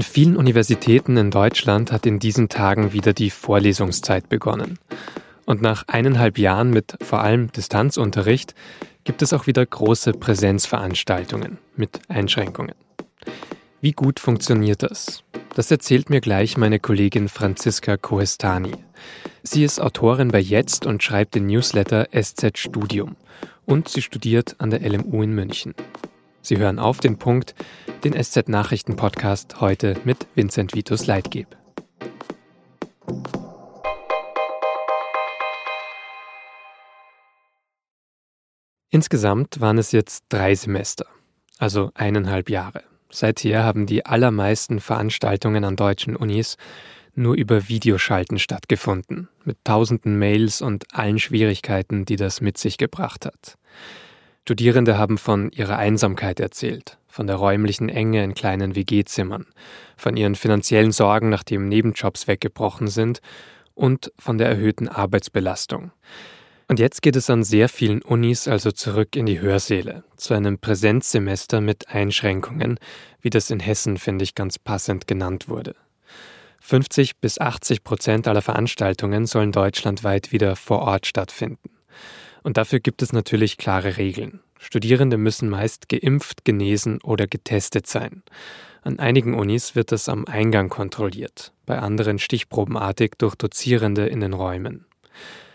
An vielen Universitäten in Deutschland hat in diesen Tagen wieder die Vorlesungszeit begonnen. Und nach eineinhalb Jahren mit vor allem Distanzunterricht gibt es auch wieder große Präsenzveranstaltungen mit Einschränkungen. Wie gut funktioniert das? Das erzählt mir gleich meine Kollegin Franziska Kohestani. Sie ist Autorin bei Jetzt und schreibt den Newsletter SZ Studium. Und sie studiert an der LMU in München. Sie hören auf den Punkt, den SZ Nachrichten Podcast heute mit Vincent Vitus Leitgeb. Insgesamt waren es jetzt drei Semester, also eineinhalb Jahre. Seither haben die allermeisten Veranstaltungen an deutschen Unis nur über Videoschalten stattgefunden, mit tausenden Mails und allen Schwierigkeiten, die das mit sich gebracht hat. Studierende haben von ihrer Einsamkeit erzählt, von der räumlichen Enge in kleinen WG-Zimmern, von ihren finanziellen Sorgen, nachdem Nebenjobs weggebrochen sind und von der erhöhten Arbeitsbelastung. Und jetzt geht es an sehr vielen Unis also zurück in die Hörsäle, zu einem Präsenzsemester mit Einschränkungen, wie das in Hessen, finde ich, ganz passend genannt wurde. 50 bis 80 Prozent aller Veranstaltungen sollen deutschlandweit wieder vor Ort stattfinden. Und dafür gibt es natürlich klare Regeln. Studierende müssen meist geimpft, genesen oder getestet sein. An einigen Unis wird das am Eingang kontrolliert, bei anderen stichprobenartig durch Dozierende in den Räumen.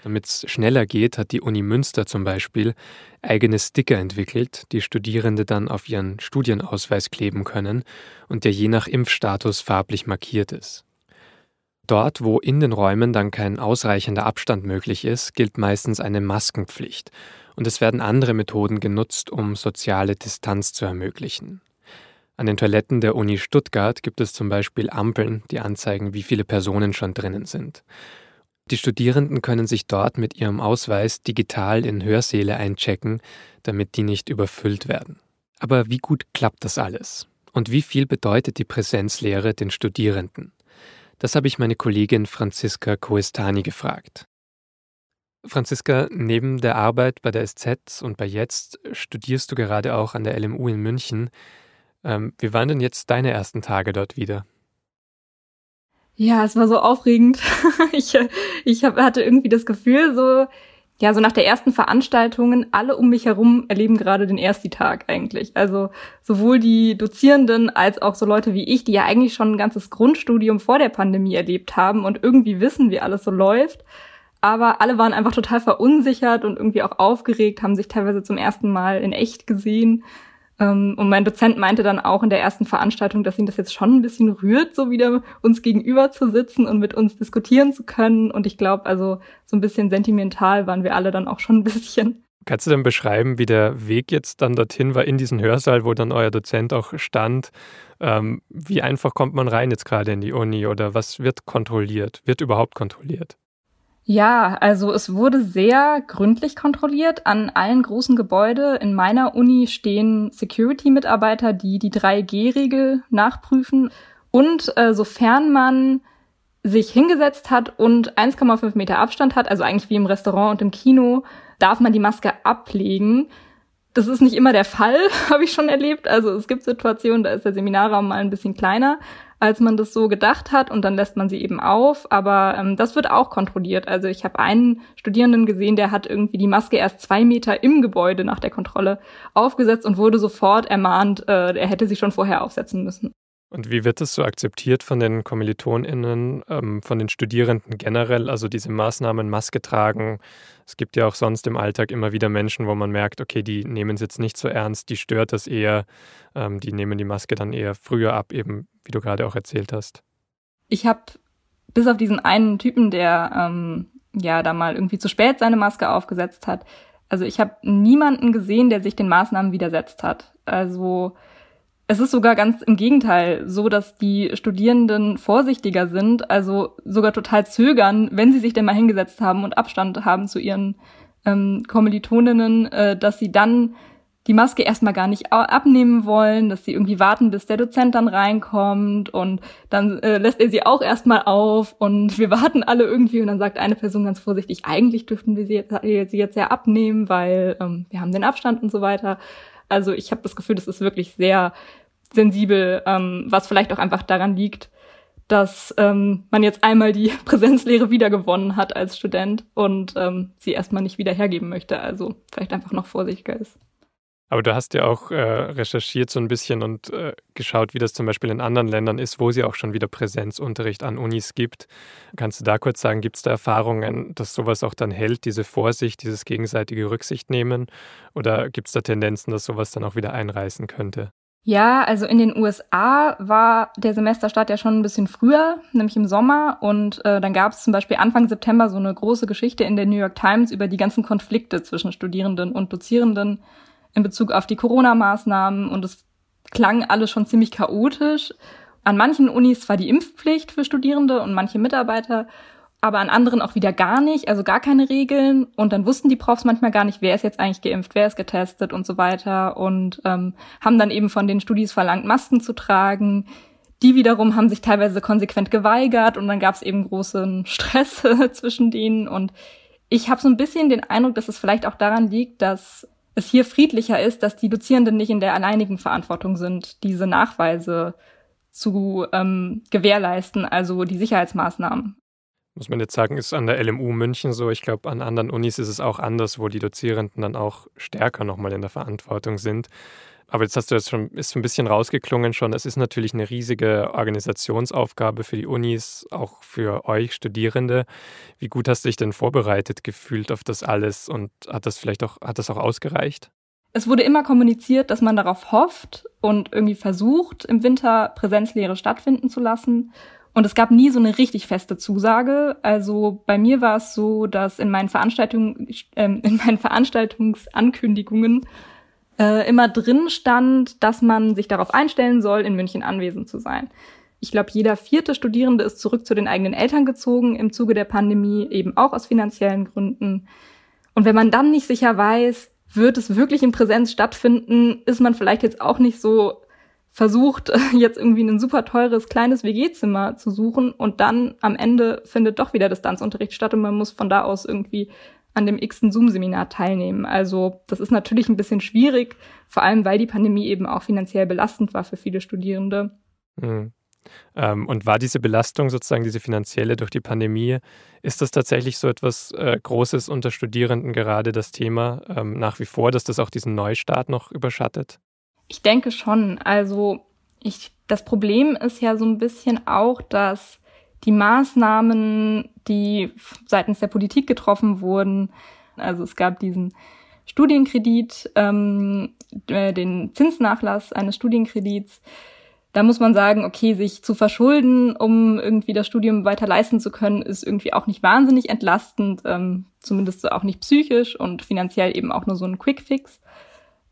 Damit es schneller geht, hat die Uni Münster zum Beispiel eigene Sticker entwickelt, die Studierende dann auf ihren Studienausweis kleben können und der je nach Impfstatus farblich markiert ist. Dort, wo in den Räumen dann kein ausreichender Abstand möglich ist, gilt meistens eine Maskenpflicht und es werden andere Methoden genutzt, um soziale Distanz zu ermöglichen. An den Toiletten der Uni Stuttgart gibt es zum Beispiel Ampeln, die anzeigen, wie viele Personen schon drinnen sind. Die Studierenden können sich dort mit ihrem Ausweis digital in Hörsäle einchecken, damit die nicht überfüllt werden. Aber wie gut klappt das alles? Und wie viel bedeutet die Präsenzlehre den Studierenden? Das habe ich meine Kollegin Franziska Koestani gefragt. Franziska, neben der Arbeit bei der SZ und bei Jetzt studierst du gerade auch an der LMU in München. Ähm, wie waren denn jetzt deine ersten Tage dort wieder? Ja, es war so aufregend. ich ich hab, hatte irgendwie das Gefühl, so, ja, so nach der ersten Veranstaltungen, alle um mich herum erleben gerade den ersten Tag eigentlich. Also sowohl die Dozierenden als auch so Leute wie ich, die ja eigentlich schon ein ganzes Grundstudium vor der Pandemie erlebt haben und irgendwie wissen, wie alles so läuft. Aber alle waren einfach total verunsichert und irgendwie auch aufgeregt, haben sich teilweise zum ersten Mal in echt gesehen. Ähm, und mein Dozent meinte dann auch in der ersten Veranstaltung, dass ihn das jetzt schon ein bisschen rührt, so wieder uns gegenüber zu sitzen und mit uns diskutieren zu können. Und ich glaube, also so ein bisschen sentimental waren wir alle dann auch schon ein bisschen. Kannst du denn beschreiben, wie der Weg jetzt dann dorthin war, in diesen Hörsaal, wo dann euer Dozent auch stand? Ähm, wie einfach kommt man rein jetzt gerade in die Uni oder was wird kontrolliert? Wird überhaupt kontrolliert? Ja, also es wurde sehr gründlich kontrolliert. An allen großen Gebäude in meiner Uni stehen Security-Mitarbeiter, die die 3G-Regel nachprüfen. Und äh, sofern man sich hingesetzt hat und 1,5 Meter Abstand hat, also eigentlich wie im Restaurant und im Kino, darf man die Maske ablegen. Das ist nicht immer der Fall, habe ich schon erlebt. Also es gibt Situationen, da ist der Seminarraum mal ein bisschen kleiner als man das so gedacht hat und dann lässt man sie eben auf. Aber ähm, das wird auch kontrolliert. Also ich habe einen Studierenden gesehen, der hat irgendwie die Maske erst zwei Meter im Gebäude nach der Kontrolle aufgesetzt und wurde sofort ermahnt, äh, er hätte sie schon vorher aufsetzen müssen. Und wie wird es so akzeptiert von den KommilitonInnen, ähm, von den Studierenden generell? Also diese Maßnahmen, Maske tragen. Es gibt ja auch sonst im Alltag immer wieder Menschen, wo man merkt, okay, die nehmen es jetzt nicht so ernst, die stört das eher, ähm, die nehmen die Maske dann eher früher ab, eben wie du gerade auch erzählt hast. Ich habe bis auf diesen einen Typen, der ähm, ja da mal irgendwie zu spät seine Maske aufgesetzt hat, also ich habe niemanden gesehen, der sich den Maßnahmen widersetzt hat. Also es ist sogar ganz im Gegenteil so, dass die Studierenden vorsichtiger sind, also sogar total zögern, wenn sie sich denn mal hingesetzt haben und Abstand haben zu ihren ähm, Kommilitoninnen, äh, dass sie dann die Maske erstmal gar nicht abnehmen wollen, dass sie irgendwie warten, bis der Dozent dann reinkommt und dann äh, lässt er sie auch erstmal auf und wir warten alle irgendwie und dann sagt eine Person ganz vorsichtig, eigentlich dürften wir sie jetzt, sie jetzt ja abnehmen, weil ähm, wir haben den Abstand und so weiter. Also ich habe das Gefühl, das ist wirklich sehr sensibel, ähm, was vielleicht auch einfach daran liegt, dass ähm, man jetzt einmal die Präsenzlehre wiedergewonnen hat als Student und ähm, sie erstmal nicht wieder hergeben möchte. Also vielleicht einfach noch vorsichtiger ist. Aber du hast ja auch äh, recherchiert so ein bisschen und äh, geschaut, wie das zum Beispiel in anderen Ländern ist, wo sie auch schon wieder Präsenzunterricht an Unis gibt. Kannst du da kurz sagen, gibt es da Erfahrungen, dass sowas auch dann hält, diese Vorsicht, dieses gegenseitige Rücksicht nehmen? Oder gibt es da Tendenzen, dass sowas dann auch wieder einreißen könnte? Ja, also in den USA war der Semesterstart ja schon ein bisschen früher, nämlich im Sommer. Und äh, dann gab es zum Beispiel Anfang September so eine große Geschichte in der New York Times über die ganzen Konflikte zwischen Studierenden und Dozierenden in Bezug auf die Corona-Maßnahmen. Und es klang alles schon ziemlich chaotisch. An manchen Unis war die Impfpflicht für Studierende und manche Mitarbeiter aber an anderen auch wieder gar nicht, also gar keine Regeln. Und dann wussten die Profs manchmal gar nicht, wer ist jetzt eigentlich geimpft, wer ist getestet und so weiter. Und ähm, haben dann eben von den Studis verlangt, Masken zu tragen. Die wiederum haben sich teilweise konsequent geweigert und dann gab es eben großen Stress zwischen denen. Und ich habe so ein bisschen den Eindruck, dass es vielleicht auch daran liegt, dass es hier friedlicher ist, dass die Dozierenden nicht in der alleinigen Verantwortung sind, diese Nachweise zu ähm, gewährleisten, also die Sicherheitsmaßnahmen muss man jetzt sagen, ist an der LMU München so. Ich glaube, an anderen Unis ist es auch anders, wo die Dozierenden dann auch stärker nochmal in der Verantwortung sind. Aber jetzt hast du jetzt schon, ist ein bisschen rausgeklungen schon. Es ist natürlich eine riesige Organisationsaufgabe für die Unis, auch für euch Studierende. Wie gut hast du dich denn vorbereitet gefühlt auf das alles und hat das vielleicht auch, hat das auch ausgereicht? Es wurde immer kommuniziert, dass man darauf hofft und irgendwie versucht, im Winter Präsenzlehre stattfinden zu lassen. Und es gab nie so eine richtig feste Zusage. Also bei mir war es so, dass in meinen Veranstaltungen, äh, in meinen Veranstaltungsankündigungen äh, immer drin stand, dass man sich darauf einstellen soll, in München anwesend zu sein. Ich glaube, jeder vierte Studierende ist zurück zu den eigenen Eltern gezogen im Zuge der Pandemie, eben auch aus finanziellen Gründen. Und wenn man dann nicht sicher weiß, wird es wirklich in Präsenz stattfinden, ist man vielleicht jetzt auch nicht so versucht, jetzt irgendwie ein super teures kleines WG-Zimmer zu suchen und dann am Ende findet doch wieder Distanzunterricht statt und man muss von da aus irgendwie an dem x-ten Zoom-Seminar teilnehmen. Also das ist natürlich ein bisschen schwierig, vor allem weil die Pandemie eben auch finanziell belastend war für viele Studierende. Mhm. Ähm, und war diese Belastung sozusagen, diese finanzielle durch die Pandemie, ist das tatsächlich so etwas äh, Großes unter Studierenden gerade das Thema ähm, nach wie vor, dass das auch diesen Neustart noch überschattet? Ich denke schon. Also ich, das Problem ist ja so ein bisschen auch, dass die Maßnahmen, die seitens der Politik getroffen wurden, also es gab diesen Studienkredit, ähm, äh, den Zinsnachlass eines Studienkredits. Da muss man sagen, okay, sich zu verschulden, um irgendwie das Studium weiter leisten zu können, ist irgendwie auch nicht wahnsinnig entlastend, ähm, zumindest auch nicht psychisch und finanziell eben auch nur so ein Quickfix.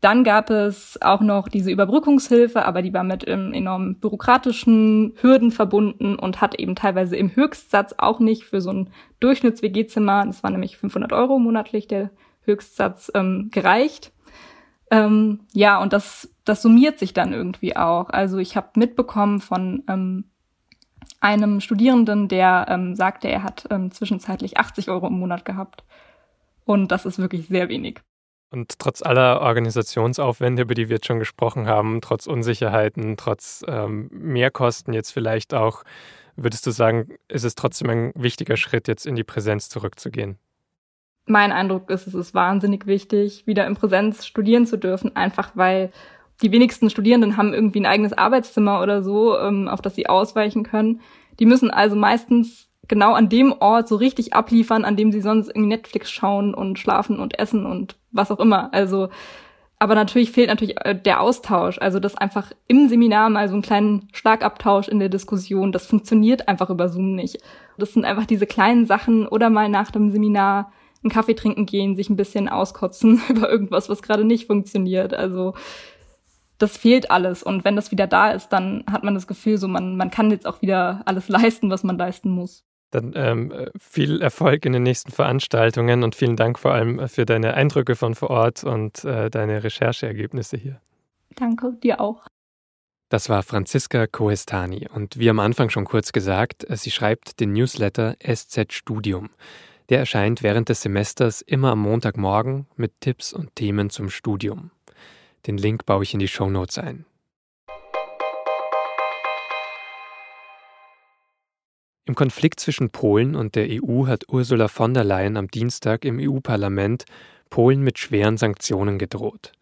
Dann gab es auch noch diese Überbrückungshilfe, aber die war mit ähm, enormen bürokratischen Hürden verbunden und hat eben teilweise im Höchstsatz auch nicht für so ein Durchschnitts-WG-Zimmer, das war nämlich 500 Euro monatlich der Höchstsatz, ähm, gereicht. Ähm, ja, und das, das summiert sich dann irgendwie auch. Also ich habe mitbekommen von ähm, einem Studierenden, der ähm, sagte, er hat ähm, zwischenzeitlich 80 Euro im Monat gehabt. Und das ist wirklich sehr wenig. Und trotz aller Organisationsaufwände, über die wir jetzt schon gesprochen haben, trotz Unsicherheiten, trotz ähm, Mehrkosten jetzt vielleicht auch, würdest du sagen, ist es trotzdem ein wichtiger Schritt, jetzt in die Präsenz zurückzugehen? Mein Eindruck ist, es ist wahnsinnig wichtig, wieder in Präsenz studieren zu dürfen, einfach weil die wenigsten Studierenden haben irgendwie ein eigenes Arbeitszimmer oder so, ähm, auf das sie ausweichen können. Die müssen also meistens genau an dem Ort so richtig abliefern, an dem sie sonst irgendwie Netflix schauen und schlafen und essen und was auch immer. Also, aber natürlich fehlt natürlich äh, der Austausch. Also, das einfach im Seminar mal so einen kleinen Schlagabtausch in der Diskussion, das funktioniert einfach über Zoom nicht. Das sind einfach diese kleinen Sachen oder mal nach dem Seminar einen Kaffee trinken gehen, sich ein bisschen auskotzen über irgendwas, was gerade nicht funktioniert. Also, das fehlt alles. Und wenn das wieder da ist, dann hat man das Gefühl, so man, man kann jetzt auch wieder alles leisten, was man leisten muss. Dann ähm, viel Erfolg in den nächsten Veranstaltungen und vielen Dank vor allem für deine Eindrücke von vor Ort und äh, deine Rechercheergebnisse hier. Danke, dir auch. Das war Franziska Koestani und wie am Anfang schon kurz gesagt, sie schreibt den Newsletter SZ Studium. Der erscheint während des Semesters immer am Montagmorgen mit Tipps und Themen zum Studium. Den Link baue ich in die Show Notes ein. Im Konflikt zwischen Polen und der EU hat Ursula von der Leyen am Dienstag im EU-Parlament Polen mit schweren Sanktionen gedroht.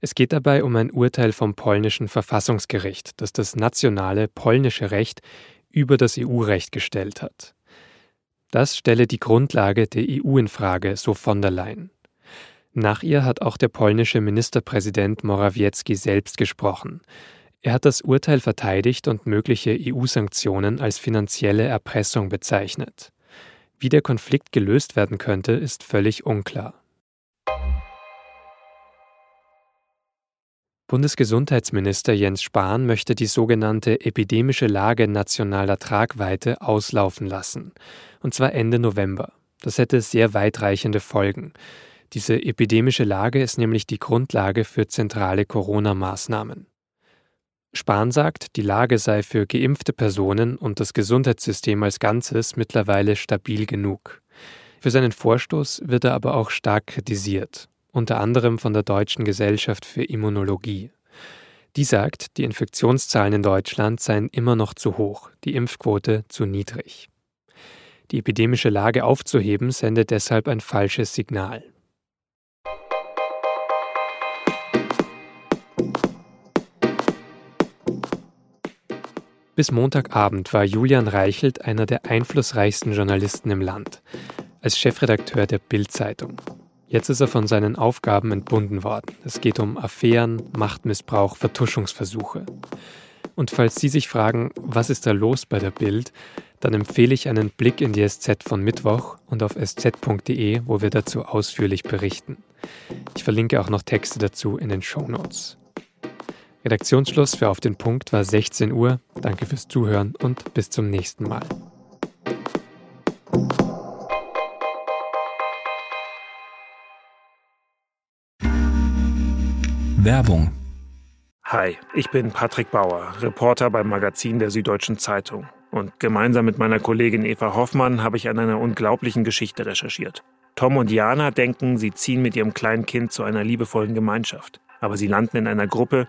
Es geht dabei um ein Urteil vom polnischen Verfassungsgericht, das das nationale polnische Recht über das EU-Recht gestellt hat. Das stelle die Grundlage der EU in Frage, so von der Leyen. Nach ihr hat auch der polnische Ministerpräsident Morawiecki selbst gesprochen. Er hat das Urteil verteidigt und mögliche EU-Sanktionen als finanzielle Erpressung bezeichnet. Wie der Konflikt gelöst werden könnte, ist völlig unklar. Bundesgesundheitsminister Jens Spahn möchte die sogenannte epidemische Lage nationaler Tragweite auslaufen lassen, und zwar Ende November. Das hätte sehr weitreichende Folgen. Diese epidemische Lage ist nämlich die Grundlage für zentrale Corona-Maßnahmen. Spahn sagt, die Lage sei für geimpfte Personen und das Gesundheitssystem als Ganzes mittlerweile stabil genug. Für seinen Vorstoß wird er aber auch stark kritisiert unter anderem von der Deutschen Gesellschaft für Immunologie. Die sagt, die Infektionszahlen in Deutschland seien immer noch zu hoch, die Impfquote zu niedrig. Die epidemische Lage aufzuheben sendet deshalb ein falsches Signal. Bis Montagabend war Julian Reichelt einer der einflussreichsten Journalisten im Land, als Chefredakteur der Bild-Zeitung. Jetzt ist er von seinen Aufgaben entbunden worden. Es geht um Affären, Machtmissbrauch, Vertuschungsversuche. Und falls Sie sich fragen, was ist da los bei der Bild, dann empfehle ich einen Blick in die SZ von Mittwoch und auf sz.de, wo wir dazu ausführlich berichten. Ich verlinke auch noch Texte dazu in den Show Notes. Redaktionsschluss für Auf den Punkt war 16 Uhr. Danke fürs Zuhören und bis zum nächsten Mal. Werbung. Hi, ich bin Patrick Bauer, Reporter beim Magazin der Süddeutschen Zeitung. Und gemeinsam mit meiner Kollegin Eva Hoffmann habe ich an einer unglaublichen Geschichte recherchiert. Tom und Jana denken, sie ziehen mit ihrem kleinen Kind zu einer liebevollen Gemeinschaft. Aber sie landen in einer Gruppe,